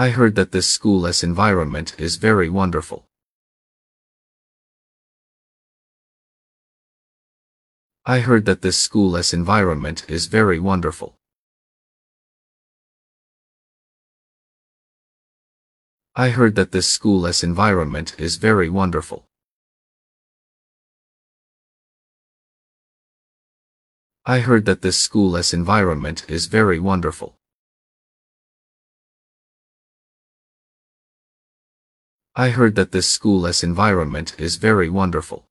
I heard that this schoolless environment is very wonderful. I heard that this schoolless environment is very wonderful. I heard that this schoolless environment is very wonderful. I heard that this schoolless environment is very wonderful. I heard that this schoolless environment is very wonderful.